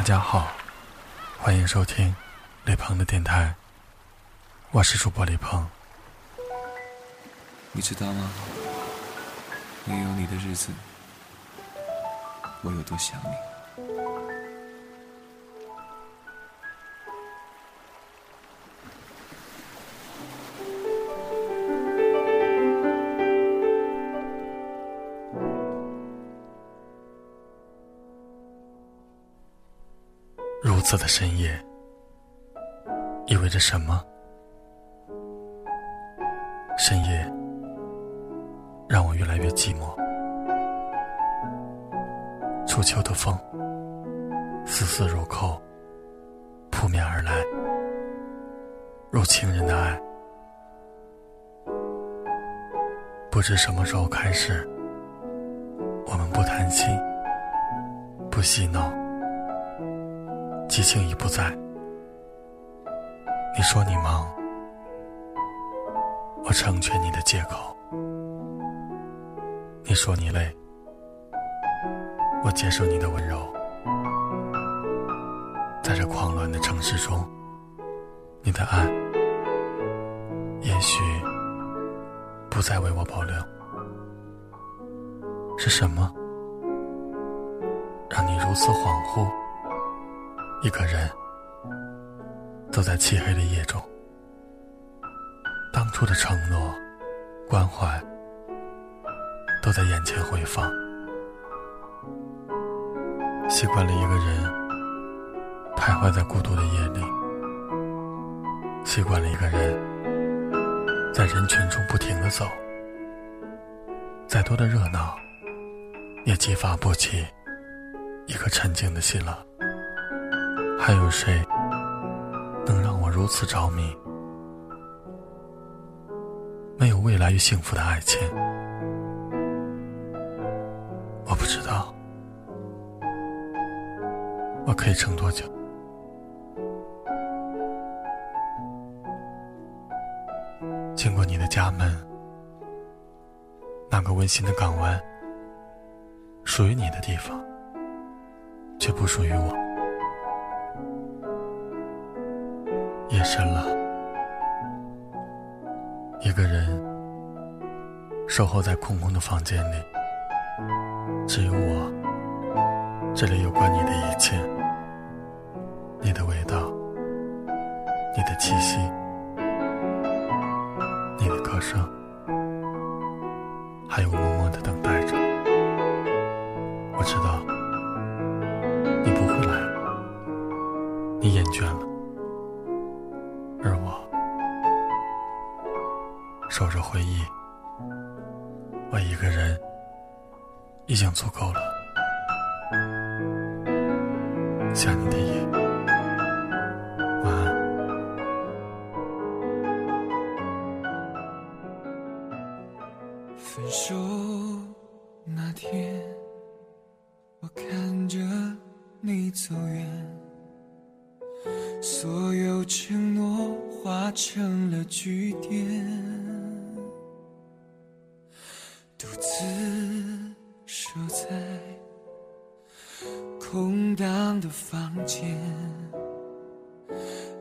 大家好，欢迎收听李鹏的电台，我是主播李鹏。你知道吗？没有你的日子，我有多想你。如此的深夜，意味着什么？深夜让我越来越寂寞。初秋的风，丝丝入扣，扑面而来，如情人的爱。不知什么时候开始，我们不谈心，不嬉闹。激情已不在。你说你忙，我成全你的借口；你说你累，我接受你的温柔。在这狂乱的城市中，你的爱也许不再为我保留。是什么让你如此恍惚？一个人走在漆黑的夜中，当初的承诺、关怀都在眼前回放。习惯了一个人徘徊在孤独的夜里，习惯了一个人在人群中不停的走，再多的热闹也激发不起一颗沉静的心了。还有谁能让我如此着迷？没有未来与幸福的爱情，我不知道我可以撑多久。经过你的家门，那个温馨的港湾，属于你的地方，却不属于我。夜深了，一个人守候在空空的房间里，只有我。这里有关你的一切，你的味道，你的气息，你的歌声，还有默默的等待着。我知道你不会来，你厌倦了。守着回忆，我一个人已经足够了。想你的夜，晚安。分手那天，我看着你走远，所有承诺化成了句点。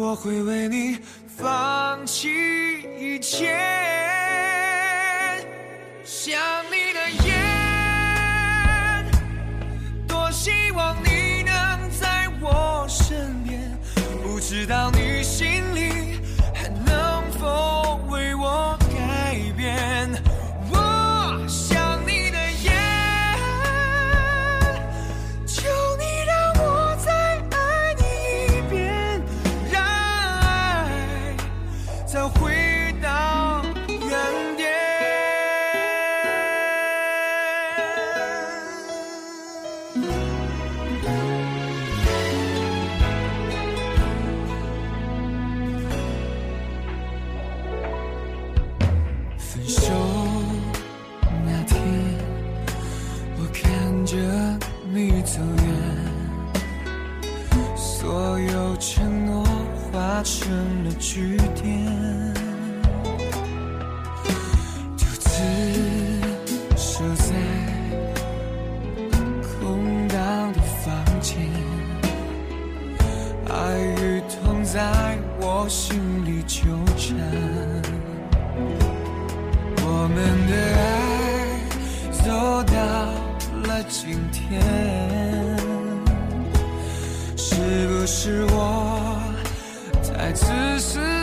我会为你放弃一切，想你的夜，多希望你能在我身边，不知道你化成了句点，独自守在空荡的房间，爱与痛在我心里纠缠，我们的爱走到了今天，是不是我只是。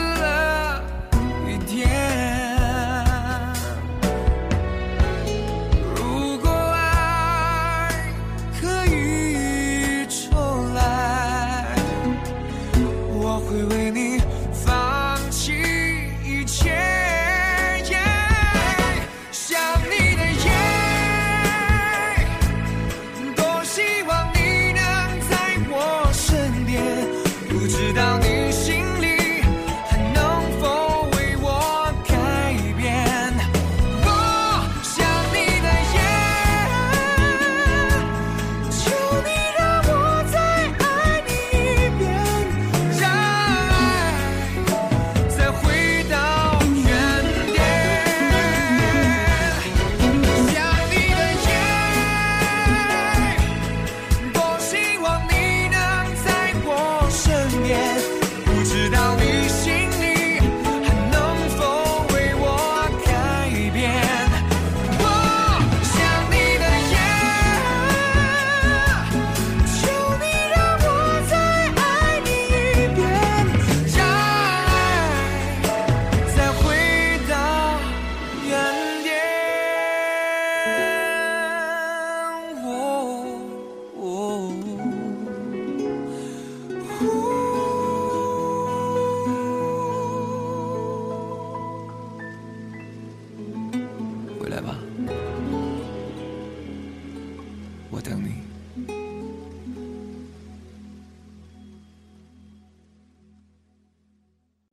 Tony.